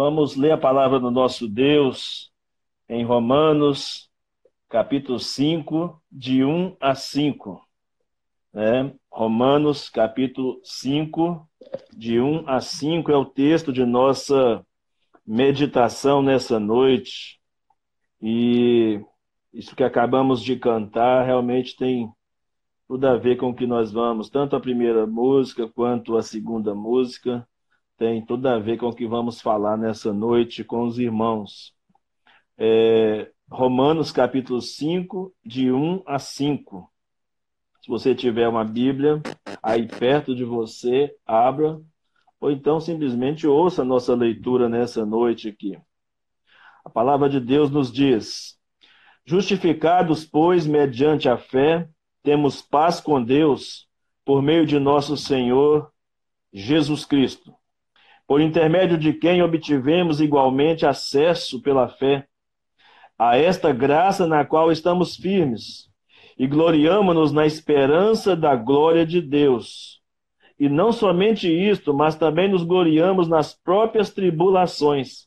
Vamos ler a palavra do nosso Deus em Romanos, capítulo 5, de 1 a 5. Né? Romanos, capítulo 5, de 1 a 5 é o texto de nossa meditação nessa noite. E isso que acabamos de cantar realmente tem tudo a ver com o que nós vamos, tanto a primeira música quanto a segunda música, tem tudo a ver com o que vamos falar nessa noite com os irmãos. É, Romanos capítulo 5, de 1 a 5. Se você tiver uma Bíblia aí perto de você, abra, ou então simplesmente ouça a nossa leitura nessa noite aqui. A palavra de Deus nos diz: Justificados, pois, mediante a fé, temos paz com Deus por meio de nosso Senhor Jesus Cristo, por intermédio de quem obtivemos igualmente acesso pela fé a esta graça na qual estamos firmes e gloriamo-nos na esperança da glória de Deus. E não somente isto, mas também nos gloriamos nas próprias tribulações,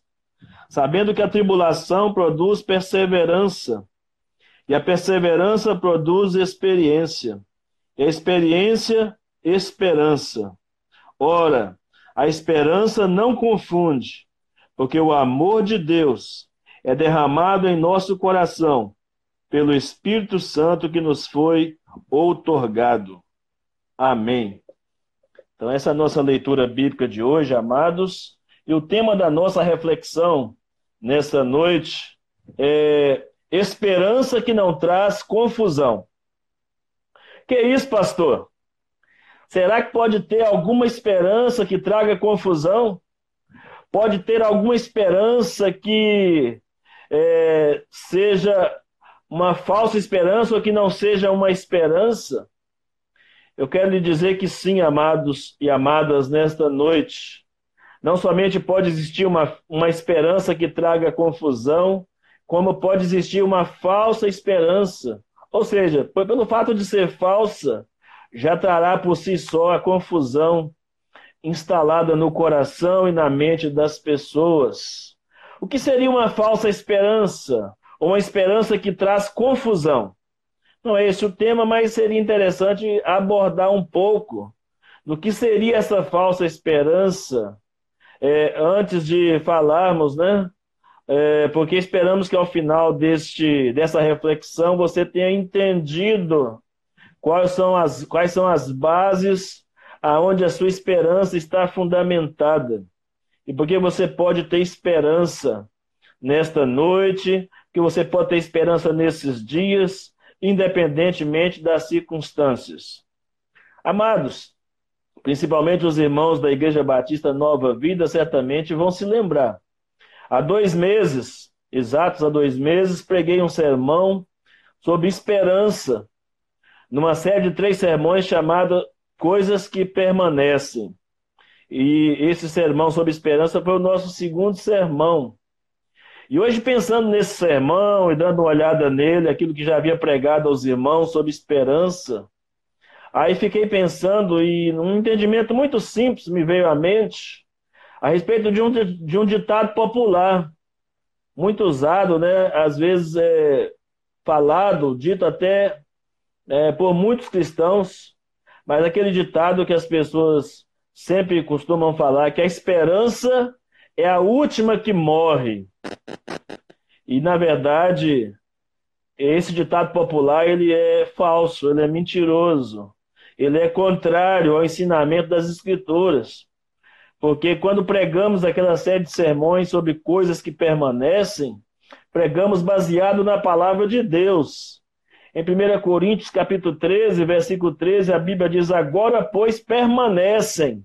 sabendo que a tribulação produz perseverança, e a perseverança produz experiência. E a experiência, esperança. Ora, a esperança não confunde, porque o amor de Deus é derramado em nosso coração pelo Espírito Santo que nos foi outorgado. Amém. Então, essa é a nossa leitura bíblica de hoje, amados. E o tema da nossa reflexão nessa noite é Esperança que não traz confusão. Que isso, pastor? Será que pode ter alguma esperança que traga confusão? Pode ter alguma esperança que é, seja uma falsa esperança ou que não seja uma esperança? Eu quero lhe dizer que sim, amados e amadas, nesta noite. Não somente pode existir uma, uma esperança que traga confusão, como pode existir uma falsa esperança. Ou seja, pelo fato de ser falsa, já trará por si só a confusão instalada no coração e na mente das pessoas. O que seria uma falsa esperança? Uma esperança que traz confusão. Não é esse o tema, mas seria interessante abordar um pouco do que seria essa falsa esperança é, antes de falarmos, né? é, porque esperamos que ao final deste, dessa reflexão você tenha entendido quais são as, quais são as bases aonde a sua esperança está fundamentada. E porque você pode ter esperança nesta noite, que você pode ter esperança nesses dias, independentemente das circunstâncias. Amados, principalmente os irmãos da Igreja Batista Nova Vida, certamente vão se lembrar Há dois meses, exatos há dois meses, preguei um sermão sobre esperança, numa série de três sermões chamada Coisas que Permanecem. E esse sermão sobre esperança foi o nosso segundo sermão. E hoje, pensando nesse sermão e dando uma olhada nele, aquilo que já havia pregado aos irmãos sobre esperança, aí fiquei pensando e um entendimento muito simples me veio à mente a respeito de um, de um ditado popular, muito usado, né? às vezes é falado, dito até é, por muitos cristãos, mas aquele ditado que as pessoas sempre costumam falar, que a esperança é a última que morre. E, na verdade, esse ditado popular ele é falso, ele é mentiroso, ele é contrário ao ensinamento das Escrituras. Porque quando pregamos aquela série de sermões sobre coisas que permanecem, pregamos baseado na palavra de Deus. Em 1 Coríntios, capítulo 13, versículo 13, a Bíblia diz: Agora, pois, permanecem.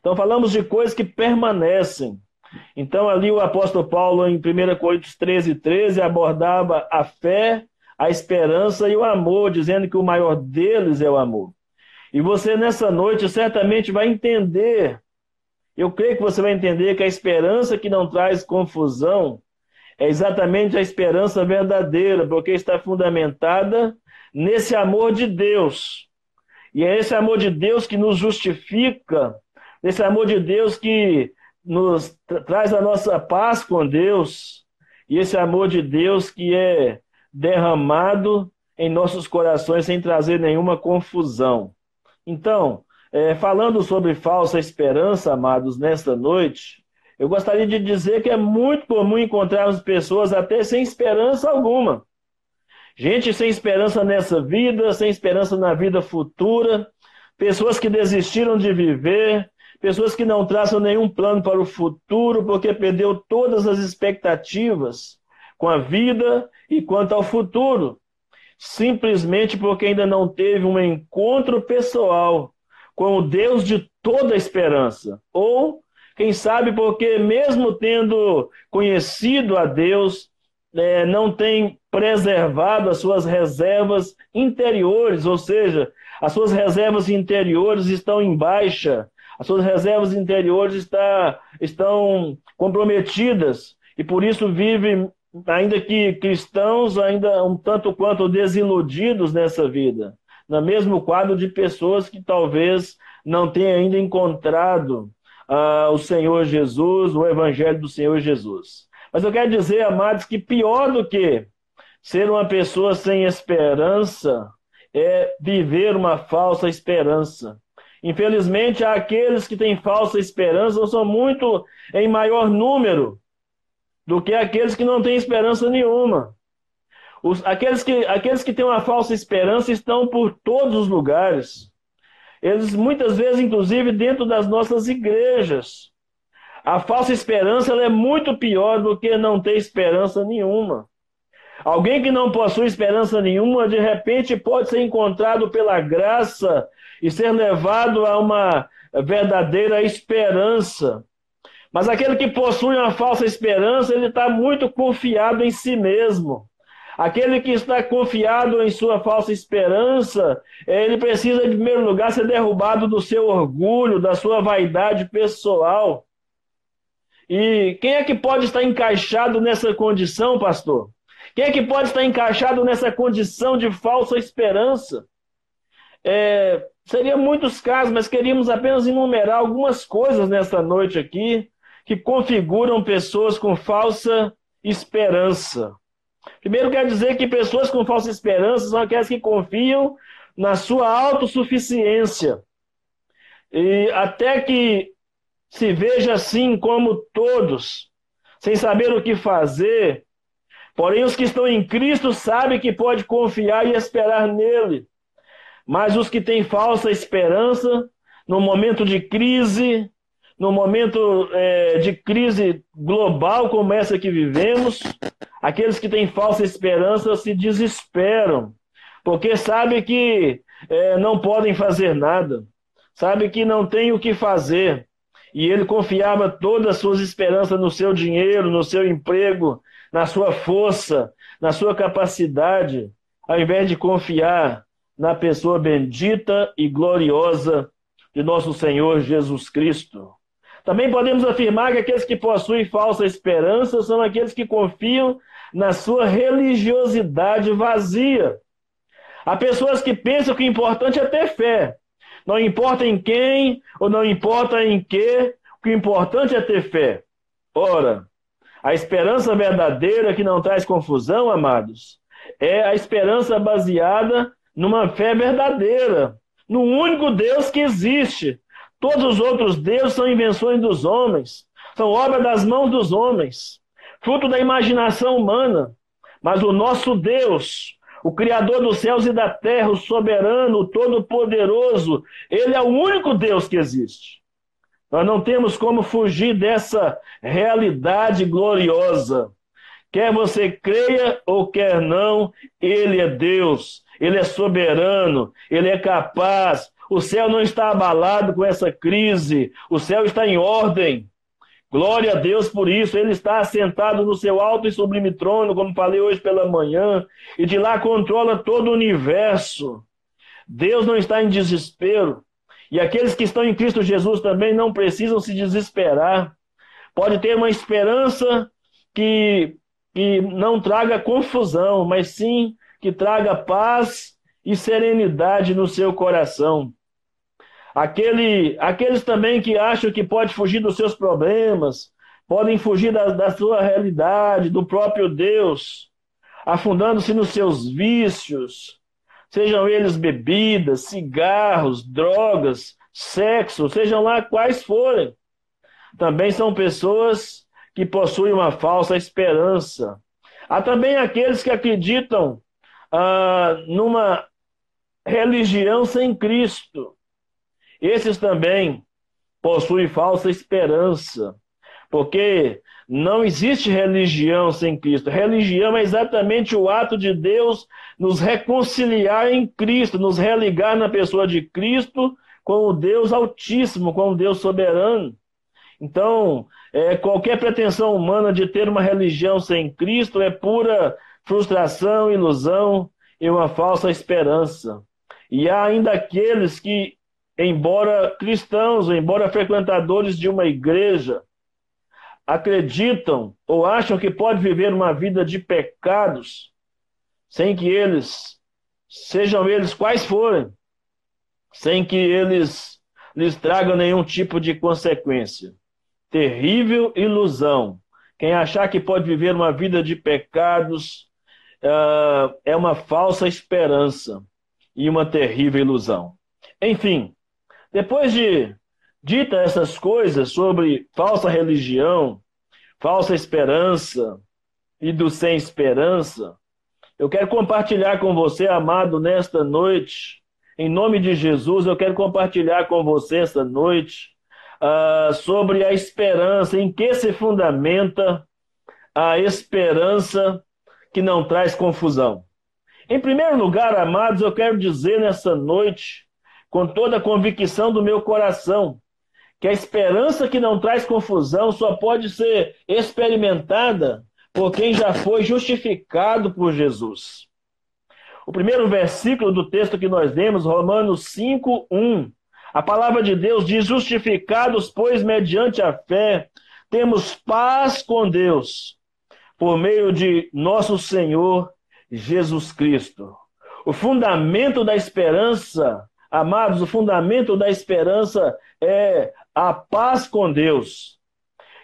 Então, falamos de coisas que permanecem. Então, ali o apóstolo Paulo, em 1 Coríntios 13, 13, abordava a fé, a esperança e o amor, dizendo que o maior deles é o amor. E você, nessa noite, certamente vai entender eu creio que você vai entender que a esperança que não traz confusão é exatamente a esperança verdadeira, porque está fundamentada nesse amor de Deus. E é esse amor de Deus que nos justifica, esse amor de Deus que nos traz a nossa paz com Deus e esse amor de Deus que é derramado em nossos corações sem trazer nenhuma confusão. Então, é, falando sobre falsa esperança, amados, nesta noite, eu gostaria de dizer que é muito comum encontrarmos pessoas até sem esperança alguma. Gente sem esperança nessa vida, sem esperança na vida futura, pessoas que desistiram de viver, pessoas que não traçam nenhum plano para o futuro porque perdeu todas as expectativas com a vida e quanto ao futuro, simplesmente porque ainda não teve um encontro pessoal com o Deus de toda a esperança, ou quem sabe porque mesmo tendo conhecido a Deus, é, não tem preservado as suas reservas interiores, ou seja, as suas reservas interiores estão em baixa, as suas reservas interiores está, estão comprometidas e por isso vive, ainda que cristãos, ainda um tanto quanto desiludidos nessa vida, no mesmo quadro de pessoas que talvez não tenham ainda encontrado uh, o Senhor Jesus, o Evangelho do Senhor Jesus. Mas eu quero dizer, amados, que pior do que ser uma pessoa sem esperança é viver uma falsa esperança. Infelizmente, aqueles que têm falsa esperança são muito em maior número do que aqueles que não têm esperança nenhuma. Os, aqueles, que, aqueles que têm uma falsa esperança estão por todos os lugares. Eles muitas vezes, inclusive, dentro das nossas igrejas. A falsa esperança é muito pior do que não ter esperança nenhuma. Alguém que não possui esperança nenhuma, de repente pode ser encontrado pela graça e ser levado a uma verdadeira esperança. Mas aquele que possui uma falsa esperança, ele está muito confiado em si mesmo. Aquele que está confiado em sua falsa esperança, ele precisa, em primeiro lugar, ser derrubado do seu orgulho, da sua vaidade pessoal. E quem é que pode estar encaixado nessa condição, pastor? Quem é que pode estar encaixado nessa condição de falsa esperança? É, seria muitos casos, mas queríamos apenas enumerar algumas coisas nesta noite aqui que configuram pessoas com falsa esperança. Primeiro, quer dizer que pessoas com falsa esperança são aquelas que confiam na sua autossuficiência. E até que se veja assim como todos, sem saber o que fazer. Porém, os que estão em Cristo sabem que pode confiar e esperar nele. Mas os que têm falsa esperança, no momento de crise, no momento é, de crise global como essa que vivemos, aqueles que têm falsa esperança se desesperam, porque sabem que é, não podem fazer nada, sabem que não têm o que fazer, e ele confiava todas as suas esperanças no seu dinheiro, no seu emprego, na sua força, na sua capacidade, ao invés de confiar na pessoa bendita e gloriosa de nosso Senhor Jesus Cristo. Também podemos afirmar que aqueles que possuem falsa esperança são aqueles que confiam na sua religiosidade vazia. Há pessoas que pensam que o importante é ter fé, não importa em quem ou não importa em que, o é importante é ter fé. Ora, a esperança verdadeira que não traz confusão, amados, é a esperança baseada numa fé verdadeira, no único Deus que existe. Todos os outros deuses são invenções dos homens, são obra das mãos dos homens, fruto da imaginação humana. Mas o nosso Deus, o Criador dos céus e da terra, o soberano, o todo-poderoso, ele é o único Deus que existe. Nós não temos como fugir dessa realidade gloriosa. Quer você creia ou quer não, Ele é Deus, Ele é soberano, Ele é capaz. O céu não está abalado com essa crise, o céu está em ordem. Glória a Deus por isso. Ele está assentado no seu alto e sublime trono, como falei hoje pela manhã, e de lá controla todo o universo. Deus não está em desespero. E aqueles que estão em Cristo Jesus também não precisam se desesperar. Pode ter uma esperança que, que não traga confusão, mas sim que traga paz e serenidade no seu coração. Aquele, aqueles também que acham que pode fugir dos seus problemas, podem fugir da, da sua realidade, do próprio Deus, afundando-se nos seus vícios, sejam eles bebidas, cigarros, drogas, sexo, sejam lá quais forem. Também são pessoas que possuem uma falsa esperança. Há também aqueles que acreditam ah, numa religião sem Cristo. Esses também possuem falsa esperança, porque não existe religião sem Cristo. Religião é exatamente o ato de Deus nos reconciliar em Cristo, nos religar na pessoa de Cristo com o Deus Altíssimo, com o Deus soberano. Então, é, qualquer pretensão humana de ter uma religião sem Cristo é pura frustração, ilusão e uma falsa esperança. E há ainda aqueles que, embora cristãos, embora frequentadores de uma igreja, acreditam ou acham que pode viver uma vida de pecados sem que eles, sejam eles quais forem, sem que eles lhes tragam nenhum tipo de consequência. Terrível ilusão. Quem achar que pode viver uma vida de pecados uh, é uma falsa esperança e uma terrível ilusão. Enfim, depois de dita essas coisas sobre falsa religião, falsa esperança e do sem esperança, eu quero compartilhar com você, amado, nesta noite, em nome de Jesus, eu quero compartilhar com você esta noite uh, sobre a esperança, em que se fundamenta a esperança que não traz confusão. Em primeiro lugar, amados, eu quero dizer nessa noite, com toda a convicção do meu coração, que a esperança que não traz confusão só pode ser experimentada por quem já foi justificado por Jesus. O primeiro versículo do texto que nós lemos, Romanos 5, 1. A palavra de Deus diz: Justificados, pois, mediante a fé, temos paz com Deus, por meio de nosso Senhor Jesus Cristo. O fundamento da esperança, amados, o fundamento da esperança é a paz com Deus.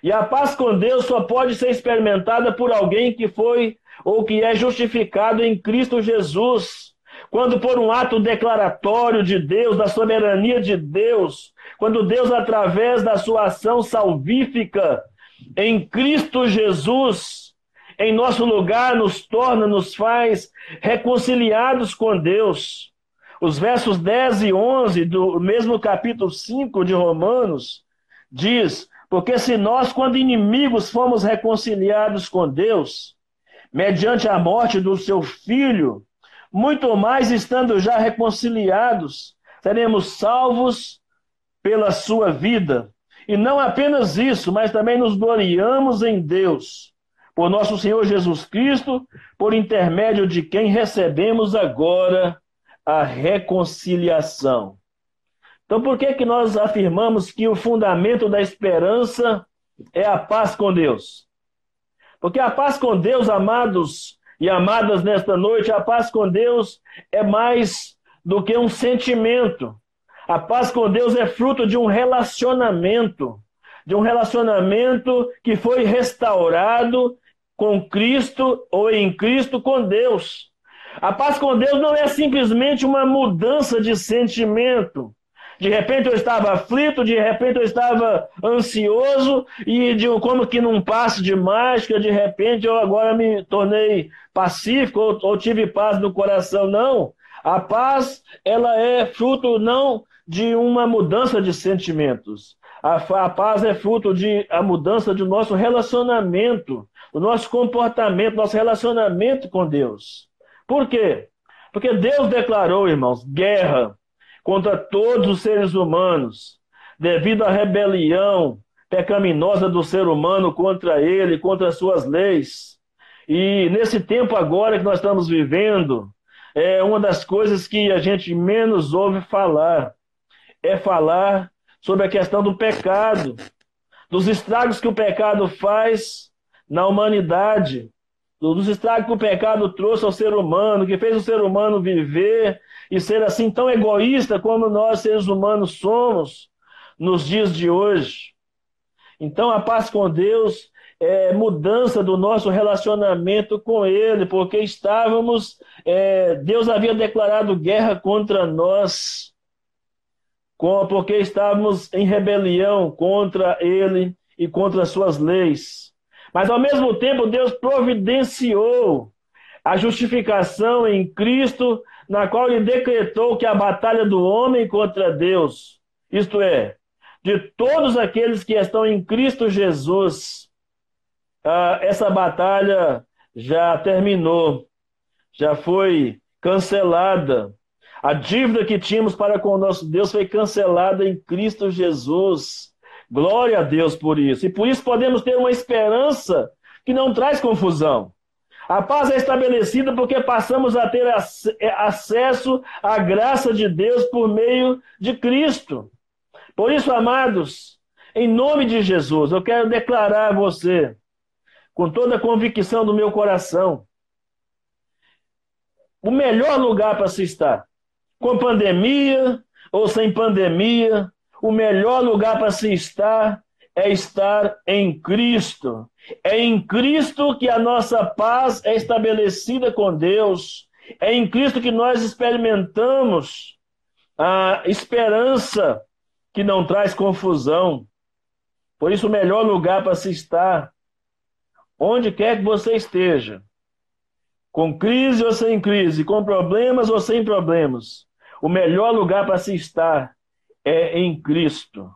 E a paz com Deus só pode ser experimentada por alguém que foi ou que é justificado em Cristo Jesus. Quando por um ato declaratório de Deus, da soberania de Deus, quando Deus, através da sua ação salvífica em Cristo Jesus, em nosso lugar, nos torna, nos faz reconciliados com Deus. Os versos 10 e 11 do mesmo capítulo 5 de Romanos diz: Porque se nós, quando inimigos, fomos reconciliados com Deus, mediante a morte do seu filho, muito mais estando já reconciliados, seremos salvos pela sua vida. E não apenas isso, mas também nos gloriamos em Deus, por nosso Senhor Jesus Cristo, por intermédio de quem recebemos agora a reconciliação. Então, por que, que nós afirmamos que o fundamento da esperança é a paz com Deus? Porque a paz com Deus, amados e amadas nesta noite, a paz com Deus é mais do que um sentimento. A paz com Deus é fruto de um relacionamento, de um relacionamento que foi restaurado com Cristo ou em Cristo com Deus. A paz com Deus não é simplesmente uma mudança de sentimento, de repente eu estava aflito, de repente eu estava ansioso, e de, como que num passe de mágica, de repente eu agora me tornei pacífico ou, ou tive paz no coração. Não. A paz, ela é fruto não de uma mudança de sentimentos. A, a paz é fruto de a mudança do nosso relacionamento, do nosso comportamento, nosso relacionamento com Deus. Por quê? Porque Deus declarou, irmãos, guerra contra todos os seres humanos, devido à rebelião pecaminosa do ser humano contra ele, contra as suas leis. E nesse tempo agora que nós estamos vivendo, é uma das coisas que a gente menos ouve falar é falar sobre a questão do pecado, dos estragos que o pecado faz na humanidade. Dos estragos que o pecado trouxe ao ser humano, que fez o ser humano viver e ser assim tão egoísta como nós, seres humanos, somos nos dias de hoje. Então, a paz com Deus é mudança do nosso relacionamento com Ele, porque estávamos, é, Deus havia declarado guerra contra nós, porque estávamos em rebelião contra Ele e contra Suas leis. Mas, ao mesmo tempo, Deus providenciou a justificação em Cristo, na qual Ele decretou que a batalha do homem contra Deus, isto é, de todos aqueles que estão em Cristo Jesus, ah, essa batalha já terminou, já foi cancelada. A dívida que tínhamos para com o nosso Deus foi cancelada em Cristo Jesus. Glória a Deus por isso. E por isso podemos ter uma esperança que não traz confusão. A paz é estabelecida porque passamos a ter acesso à graça de Deus por meio de Cristo. Por isso, amados, em nome de Jesus, eu quero declarar a você, com toda a convicção do meu coração, o melhor lugar para se estar, com pandemia ou sem pandemia, o melhor lugar para se estar é estar em Cristo. É em Cristo que a nossa paz é estabelecida com Deus. É em Cristo que nós experimentamos a esperança que não traz confusão. Por isso, o melhor lugar para se estar, onde quer que você esteja, com crise ou sem crise, com problemas ou sem problemas, o melhor lugar para se estar é em Cristo.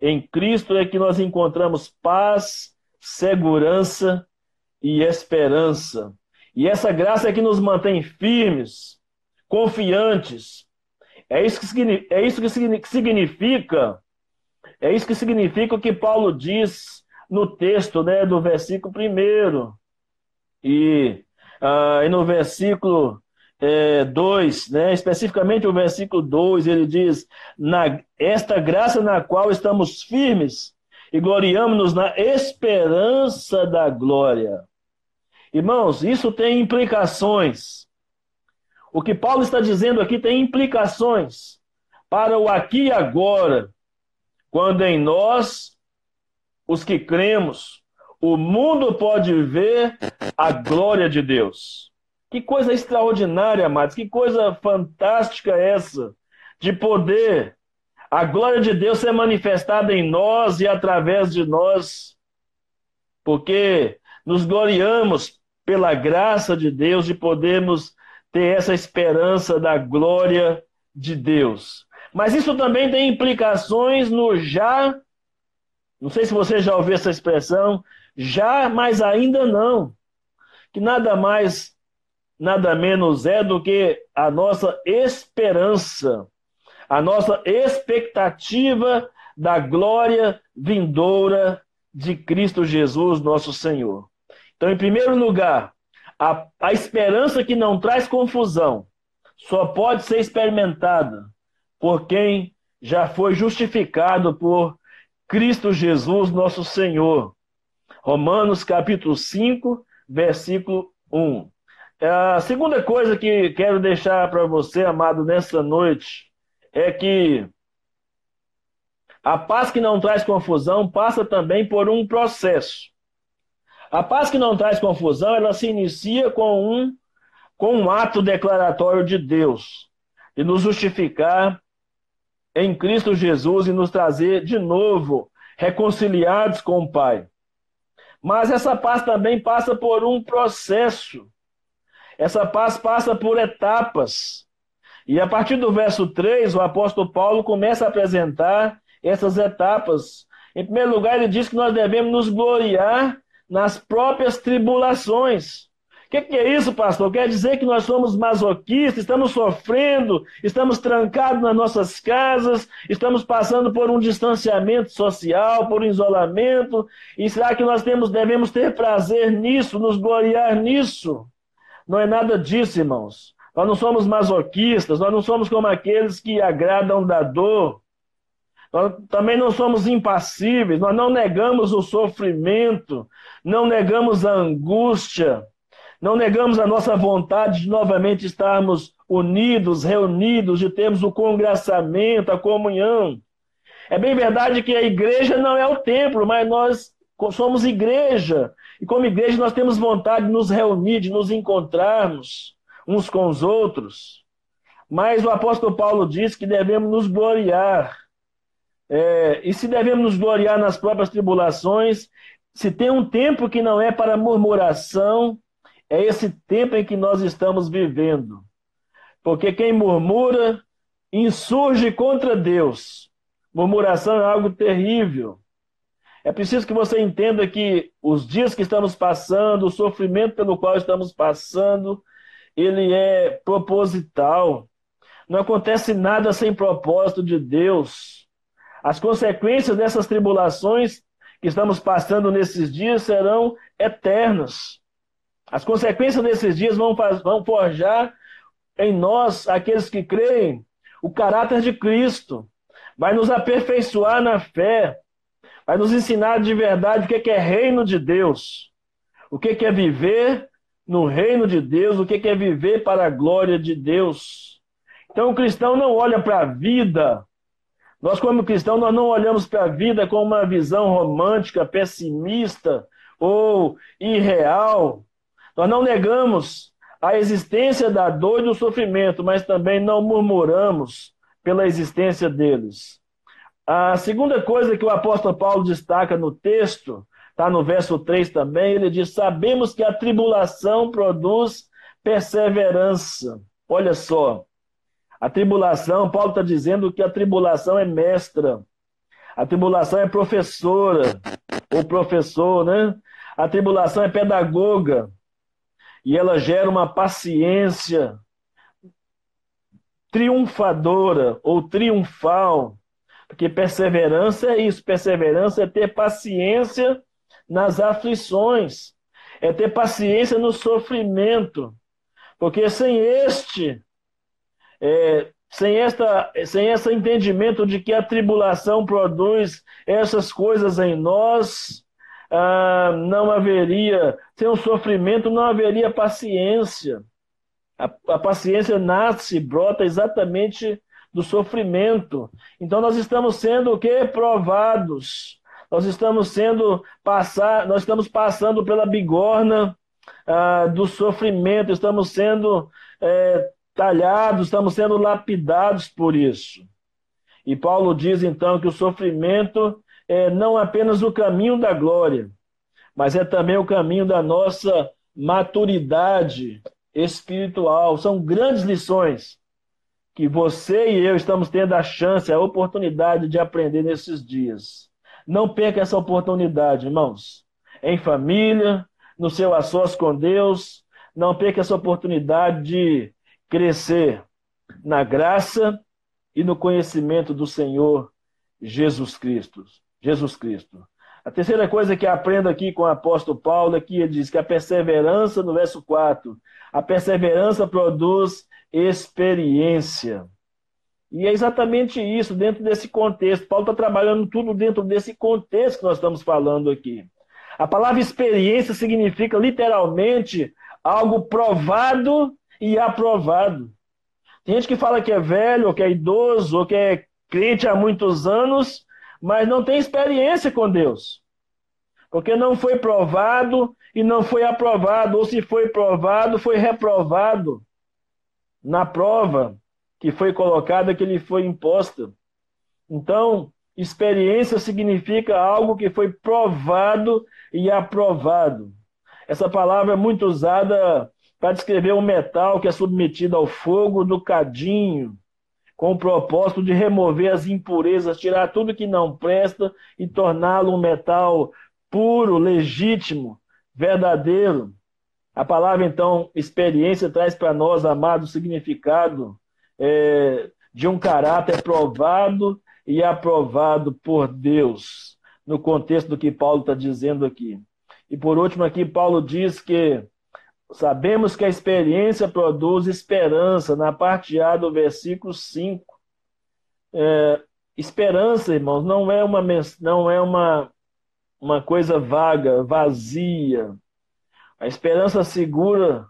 Em Cristo é que nós encontramos paz, segurança e esperança. E essa graça é que nos mantém firmes, confiantes, é isso que, é isso que significa, é isso que significa o que Paulo diz no texto né, do versículo 1. E, ah, e no versículo 2, é, né, especificamente o versículo 2, ele diz: na, Esta graça na qual estamos firmes e gloriamos-nos na esperança da glória. Irmãos, isso tem implicações o que Paulo está dizendo aqui tem implicações para o aqui e agora, quando em nós, os que cremos, o mundo pode ver a glória de Deus. Que coisa extraordinária, amados, que coisa fantástica essa, de poder a glória de Deus ser manifestada em nós e através de nós, porque nos gloriamos pela graça de Deus de podermos ter essa esperança da glória de Deus. Mas isso também tem implicações no já. Não sei se você já ouviu essa expressão, já, mas ainda não. Que nada mais, nada menos é do que a nossa esperança, a nossa expectativa da glória vindoura de Cristo Jesus, nosso Senhor. Então, em primeiro lugar, a, a esperança que não traz confusão só pode ser experimentada por quem já foi justificado por Cristo Jesus, nosso Senhor. Romanos capítulo 5, versículo 1. A segunda coisa que quero deixar para você, amado, nessa noite, é que a paz que não traz confusão passa também por um processo. A paz que não traz confusão, ela se inicia com um, com um ato declaratório de Deus, de nos justificar em Cristo Jesus e nos trazer de novo reconciliados com o Pai. Mas essa paz também passa por um processo. Essa paz passa por etapas. E a partir do verso 3, o apóstolo Paulo começa a apresentar essas etapas. Em primeiro lugar, ele diz que nós devemos nos gloriar nas próprias tribulações. O que, que, é isso, pastor? Quer dizer que nós somos masoquistas, estamos sofrendo, estamos trancados nas nossas casas, estamos passando por um distanciamento social, por um isolamento, e será que nós temos, devemos ter prazer nisso, nos gloriar nisso? Não é nada disso, irmãos. Nós não somos masoquistas, nós não somos como aqueles que agradam da dor. Nós também não somos impassíveis, nós não negamos o sofrimento, não negamos a angústia, Não negamos a nossa vontade de novamente estarmos unidos, reunidos, de termos o congraçamento, a comunhão. É bem verdade que a igreja não é o templo, mas nós somos igreja. E como igreja nós temos vontade de nos reunir, de nos encontrarmos uns com os outros. Mas o apóstolo Paulo diz que devemos nos gloriar. É, e se devemos nos gloriar nas próprias tribulações, se tem um tempo que não é para murmuração, é esse tempo em que nós estamos vivendo. Porque quem murmura insurge contra Deus. Murmuração é algo terrível. É preciso que você entenda que os dias que estamos passando, o sofrimento pelo qual estamos passando, ele é proposital. Não acontece nada sem propósito de Deus. As consequências dessas tribulações que estamos passando nesses dias serão eternas. As consequências desses dias vão, vão forjar em nós, aqueles que creem, o caráter de Cristo. Vai nos aperfeiçoar na fé. Vai nos ensinar de verdade o que é reino de Deus. O que é viver no reino de Deus. O que é viver para a glória de Deus. Então o cristão não olha para a vida. Nós, como cristão, nós não olhamos para a vida com uma visão romântica, pessimista ou irreal. Nós não negamos a existência da dor e do sofrimento, mas também não murmuramos pela existência deles. A segunda coisa que o apóstolo Paulo destaca no texto, está no verso 3 também, ele diz: Sabemos que a tribulação produz perseverança. Olha só, a tribulação, Paulo está dizendo que a tribulação é mestra, a tribulação é professora, ou professor, né? A tribulação é pedagoga, e ela gera uma paciência triunfadora ou triunfal, porque perseverança é isso, perseverança é ter paciência nas aflições, é ter paciência no sofrimento, porque sem este, é, sem esta, sem esse entendimento de que a tribulação produz essas coisas em nós, ah, não haveria, sem o sofrimento, não haveria paciência. A, a paciência nasce, brota exatamente do sofrimento. Então nós estamos sendo o que? Provados. Nós estamos sendo passar, nós estamos passando pela bigorna ah, do sofrimento, estamos sendo é, talhados, estamos sendo lapidados por isso. E Paulo diz então que o sofrimento é não apenas o caminho da glória, mas é também o caminho da nossa maturidade espiritual. São grandes lições que você e eu estamos tendo a chance, a oportunidade de aprender nesses dias. Não perca essa oportunidade, irmãos. Em família, no seu a sós com Deus, não perca essa oportunidade de crescer na graça e no conhecimento do Senhor Jesus Cristo. Jesus Cristo. A terceira coisa que aprendo aqui com o apóstolo Paulo é que ele diz que a perseverança, no verso 4, a perseverança produz experiência. E é exatamente isso, dentro desse contexto. Paulo está trabalhando tudo dentro desse contexto que nós estamos falando aqui. A palavra experiência significa literalmente algo provado e aprovado. Tem gente que fala que é velho, ou que é idoso, ou que é crente há muitos anos, mas não tem experiência com Deus. Porque não foi provado e não foi aprovado, ou se foi provado, foi reprovado na prova que foi colocada, que lhe foi imposta. Então, experiência significa algo que foi provado e aprovado. Essa palavra é muito usada para descrever um metal que é submetido ao fogo do cadinho, com o propósito de remover as impurezas, tirar tudo que não presta e torná-lo um metal puro, legítimo, verdadeiro. A palavra, então, experiência, traz para nós, amado, o significado é, de um caráter provado e aprovado por Deus, no contexto do que Paulo está dizendo aqui. E por último, aqui, Paulo diz que Sabemos que a experiência produz esperança, na parte A do versículo 5. É, esperança, irmãos, não é uma, não é uma, uma coisa vaga, vazia. A esperança segura,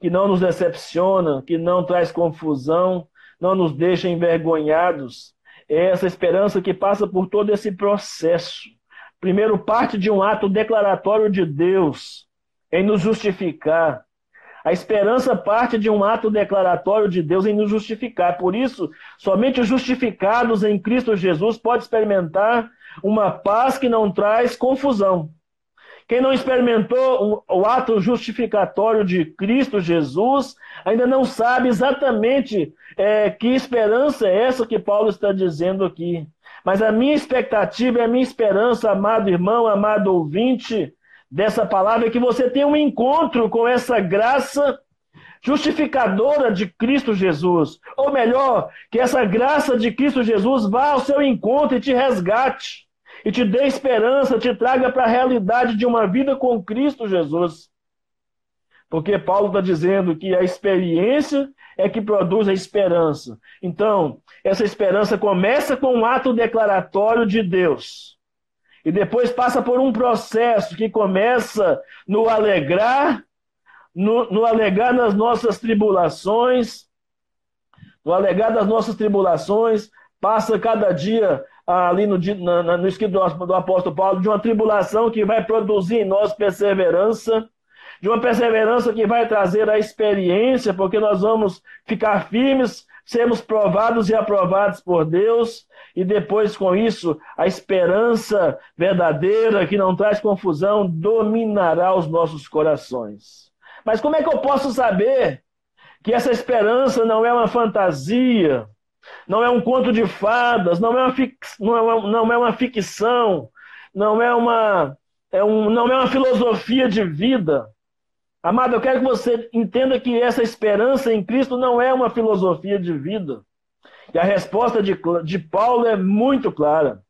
que não nos decepciona, que não traz confusão, não nos deixa envergonhados. É essa esperança que passa por todo esse processo. Primeiro, parte de um ato declaratório de Deus em nos justificar. A esperança parte de um ato declaratório de Deus em nos justificar. Por isso, somente os justificados em Cristo Jesus podem experimentar uma paz que não traz confusão. Quem não experimentou o ato justificatório de Cristo Jesus ainda não sabe exatamente é, que esperança é essa que Paulo está dizendo aqui. Mas a minha expectativa e a minha esperança, amado irmão, amado ouvinte, dessa palavra é que você tenha um encontro com essa graça justificadora de Cristo Jesus. Ou melhor, que essa graça de Cristo Jesus vá ao seu encontro e te resgate, e te dê esperança, te traga para a realidade de uma vida com Cristo Jesus. Porque Paulo está dizendo que a experiência é que produz a esperança. Então, essa esperança começa com um ato declaratório de Deus. E depois passa por um processo que começa no alegrar, no, no alegar nas nossas tribulações, no alegar das nossas tribulações, passa cada dia ali no, no, no escrito do, do apóstolo Paulo, de uma tribulação que vai produzir em nós perseverança, de uma perseverança que vai trazer a experiência, porque nós vamos ficar firmes, sermos provados e aprovados por Deus, e depois com isso a esperança verdadeira que não traz confusão dominará os nossos corações. Mas como é que eu posso saber que essa esperança não é uma fantasia, não é um conto de fadas, não é uma, não é uma, não é uma ficção, não é uma, é um, não é uma filosofia de vida, Amado, eu quero que você entenda que essa esperança em Cristo não é uma filosofia de vida. E a resposta de, de Paulo é muito clara.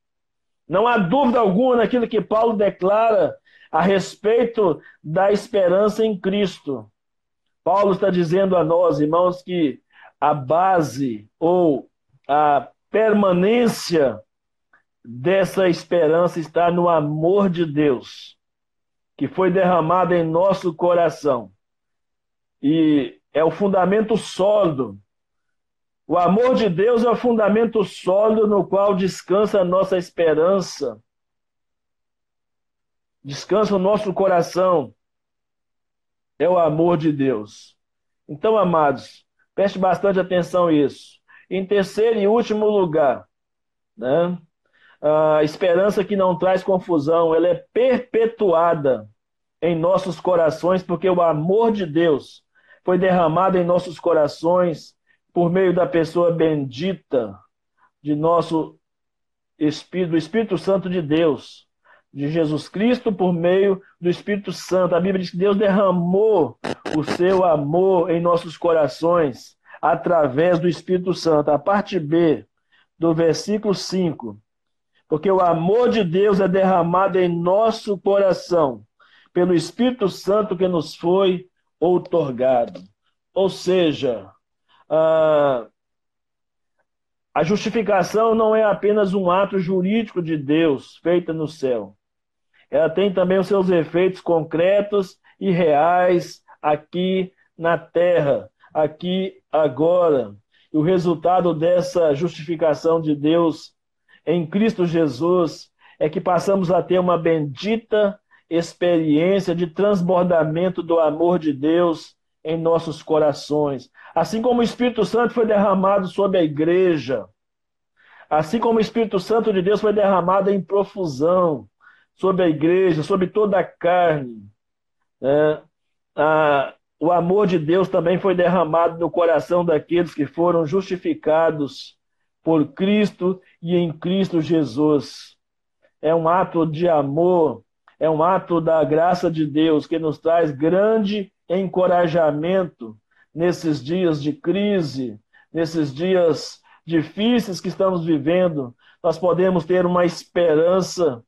Não há dúvida alguma naquilo que Paulo declara a respeito da esperança em Cristo. Paulo está dizendo a nós, irmãos, que a base ou a permanência dessa esperança está no amor de Deus que foi derramada em nosso coração. E é o fundamento sólido. O amor de Deus é o fundamento sólido no qual descansa a nossa esperança. Descansa o nosso coração. É o amor de Deus. Então, amados, preste bastante atenção isso. Em terceiro e último lugar, né? a esperança que não traz confusão, ela é perpetuada em nossos corações, porque o amor de Deus foi derramado em nossos corações por meio da pessoa bendita de nosso Espírito, do Espírito Santo de Deus, de Jesus Cristo por meio do Espírito Santo. A Bíblia diz que Deus derramou o seu amor em nossos corações através do Espírito Santo. A parte B do versículo 5 porque o amor de Deus é derramado em nosso coração pelo Espírito Santo que nos foi outorgado. Ou seja, a, a justificação não é apenas um ato jurídico de Deus feito no céu. Ela tem também os seus efeitos concretos e reais aqui na terra, aqui agora. E o resultado dessa justificação de Deus em Cristo Jesus é que passamos a ter uma bendita experiência de transbordamento do amor de Deus em nossos corações. Assim como o Espírito Santo foi derramado sobre a igreja, assim como o Espírito Santo de Deus foi derramado em profusão sobre a igreja, sobre toda a carne. Né? Ah, o amor de Deus também foi derramado no coração daqueles que foram justificados por Cristo e em Cristo Jesus. É um ato de amor, é um ato da graça de Deus que nos traz grande encorajamento nesses dias de crise, nesses dias difíceis que estamos vivendo. Nós podemos ter uma esperança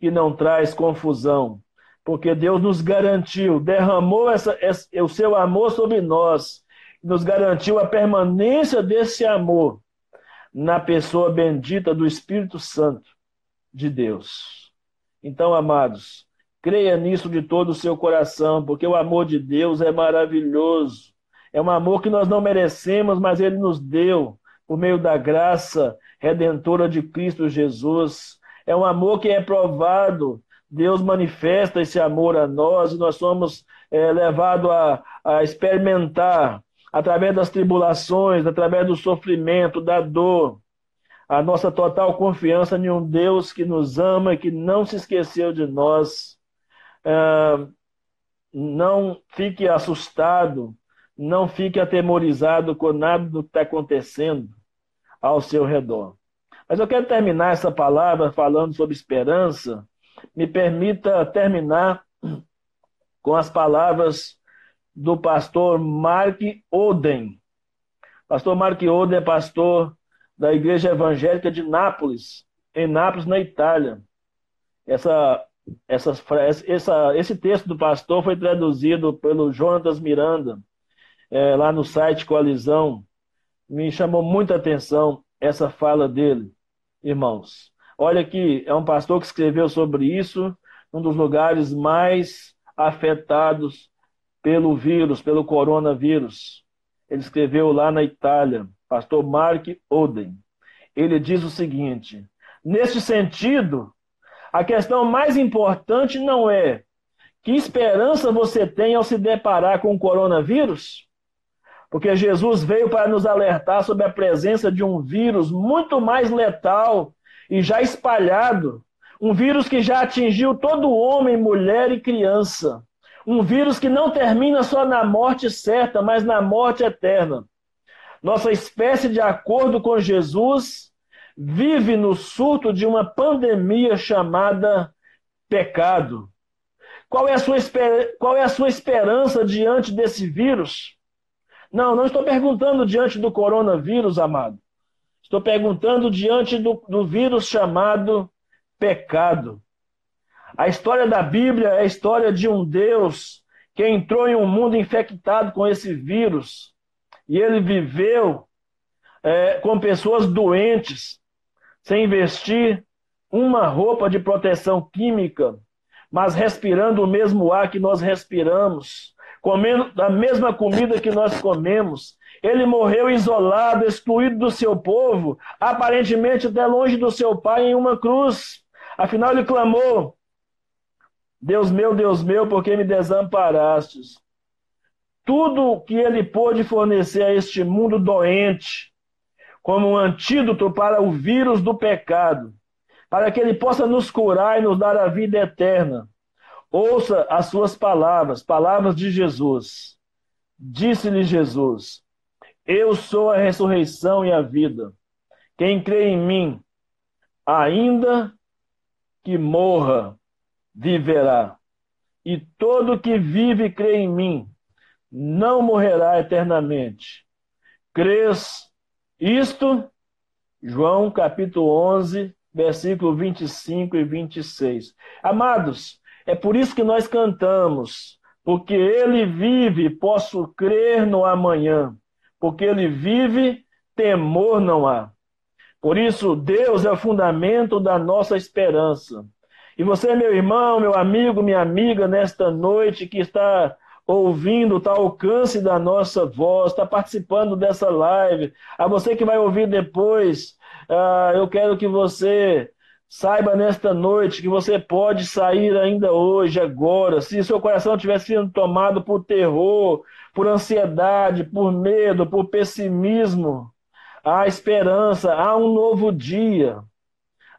que não traz confusão, porque Deus nos garantiu, derramou essa, essa, o seu amor sobre nós, nos garantiu a permanência desse amor na pessoa bendita do Espírito Santo de Deus. Então, amados, Creia nisso de todo o seu coração, porque o amor de Deus é maravilhoso. É um amor que nós não merecemos, mas Ele nos deu por meio da graça redentora de Cristo Jesus. É um amor que é provado. Deus manifesta esse amor a nós e nós somos é, levados a, a experimentar através das tribulações, através do sofrimento, da dor, a nossa total confiança em um Deus que nos ama e que não se esqueceu de nós. É, não fique assustado, não fique atemorizado com nada do que está acontecendo ao seu redor. Mas eu quero terminar essa palavra falando sobre esperança. Me permita terminar com as palavras do pastor Mark Oden. Pastor Mark Oden é pastor da Igreja Evangélica de Nápoles, em Nápoles, na Itália. Essa, essa, essa, esse texto do pastor foi traduzido pelo Jonatas Miranda, é, lá no site Coalizão. Me chamou muita atenção essa fala dele irmãos. Olha aqui, é um pastor que escreveu sobre isso, um dos lugares mais afetados pelo vírus, pelo coronavírus. Ele escreveu lá na Itália, pastor Mark Oden. Ele diz o seguinte: neste sentido, a questão mais importante não é que esperança você tem ao se deparar com o coronavírus, porque Jesus veio para nos alertar sobre a presença de um vírus muito mais letal e já espalhado. Um vírus que já atingiu todo homem, mulher e criança. Um vírus que não termina só na morte certa, mas na morte eterna. Nossa espécie, de acordo com Jesus, vive no surto de uma pandemia chamada pecado. Qual é a sua, qual é a sua esperança diante desse vírus? Não, não estou perguntando diante do coronavírus, amado. Estou perguntando diante do, do vírus chamado pecado. A história da Bíblia é a história de um Deus que entrou em um mundo infectado com esse vírus e ele viveu é, com pessoas doentes, sem vestir uma roupa de proteção química, mas respirando o mesmo ar que nós respiramos, comendo a mesma comida que nós comemos. Ele morreu isolado, excluído do seu povo, aparentemente até longe do seu pai em uma cruz. Afinal, ele clamou: Deus meu, Deus meu, por que me desamparastes? Tudo que ele pôde fornecer a este mundo doente, como um antídoto para o vírus do pecado, para que ele possa nos curar e nos dar a vida eterna. Ouça as suas palavras, palavras de Jesus. Disse-lhe Jesus: Eu sou a ressurreição e a vida. Quem crê em mim, ainda que morra, viverá. E todo que vive e crê em mim, não morrerá eternamente. Crês isto? João capítulo 11, versículo 25 e 26. Amados, é por isso que nós cantamos, porque ele vive, posso crer no amanhã. Porque ele vive, temor não há. Por isso, Deus é o fundamento da nossa esperança. E você, meu irmão, meu amigo, minha amiga, nesta noite que está ouvindo, está ao alcance da nossa voz, está participando dessa live. A você que vai ouvir depois, uh, eu quero que você Saiba nesta noite que você pode sair ainda hoje, agora. Se seu coração estiver sendo tomado por terror, por ansiedade, por medo, por pessimismo, há esperança, há um novo dia,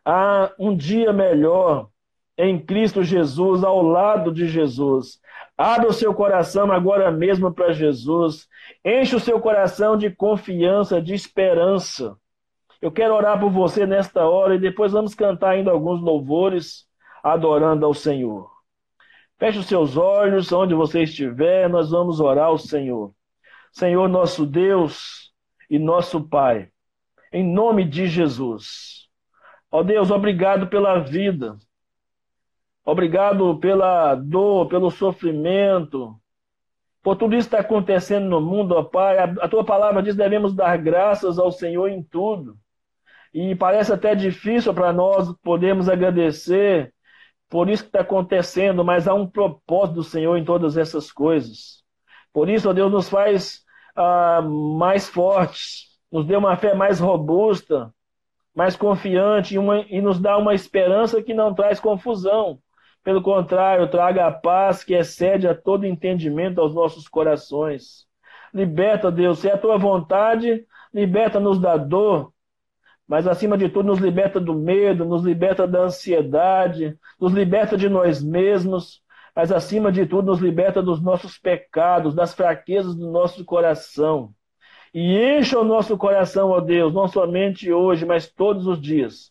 há um dia melhor em Cristo Jesus, ao lado de Jesus. Abra o seu coração agora mesmo para Jesus. Enche o seu coração de confiança, de esperança. Eu quero orar por você nesta hora e depois vamos cantar ainda alguns louvores adorando ao Senhor. Feche os seus olhos, onde você estiver, nós vamos orar ao Senhor. Senhor, nosso Deus e nosso Pai, em nome de Jesus. Ó Deus, obrigado pela vida. Obrigado pela dor, pelo sofrimento, por tudo isso está acontecendo no mundo, ó Pai. A, tua palavra diz: devemos dar graças ao Senhor em tudo. E parece até difícil para nós podermos agradecer por isso que está acontecendo, mas há um propósito do Senhor em todas essas coisas. Por isso, ó Deus, nos faz ah, mais fortes, nos dê uma fé mais robusta, mais confiante e, uma, e nos dá uma esperança que não traz confusão. Pelo contrário, traga a paz que excede a todo entendimento aos nossos corações. Liberta, Deus, se é a tua vontade, liberta-nos da dor, mas acima de tudo nos liberta do medo, nos liberta da ansiedade, nos liberta de nós mesmos, mas acima de tudo nos liberta dos nossos pecados, das fraquezas do nosso coração. E encha o nosso coração, ó Deus, não somente hoje, mas todos os dias,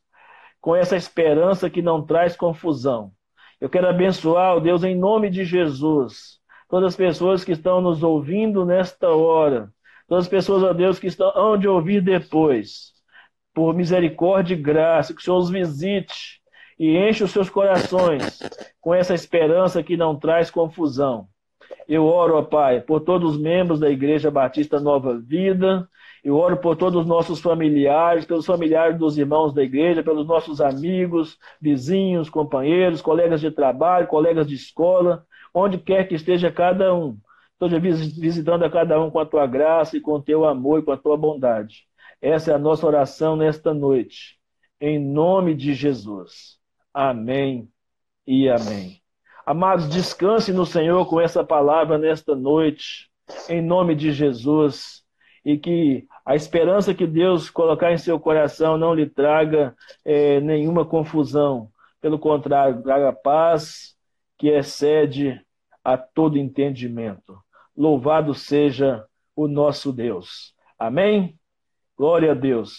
com essa esperança que não traz confusão. Eu quero abençoar, ó Deus, em nome de Jesus, todas as pessoas que estão nos ouvindo nesta hora, todas as pessoas, ó Deus, que estão onde ouvir depois por misericórdia e graça, que o Senhor os visite e enche os seus corações com essa esperança que não traz confusão. Eu oro, ó Pai, por todos os membros da Igreja Batista Nova Vida. Eu oro por todos os nossos familiares, pelos familiares dos irmãos da igreja, pelos nossos amigos, vizinhos, companheiros, colegas de trabalho, colegas de escola, onde quer que esteja cada um. Esteja visitando a cada um com a tua graça e com o teu amor e com a tua bondade. Essa é a nossa oração nesta noite. Em nome de Jesus. Amém e amém. Amados, descanse no Senhor com essa palavra nesta noite, em nome de Jesus, e que a esperança que Deus colocar em seu coração não lhe traga é, nenhuma confusão. Pelo contrário, traga paz que excede a todo entendimento. Louvado seja o nosso Deus. Amém? Glória a Deus.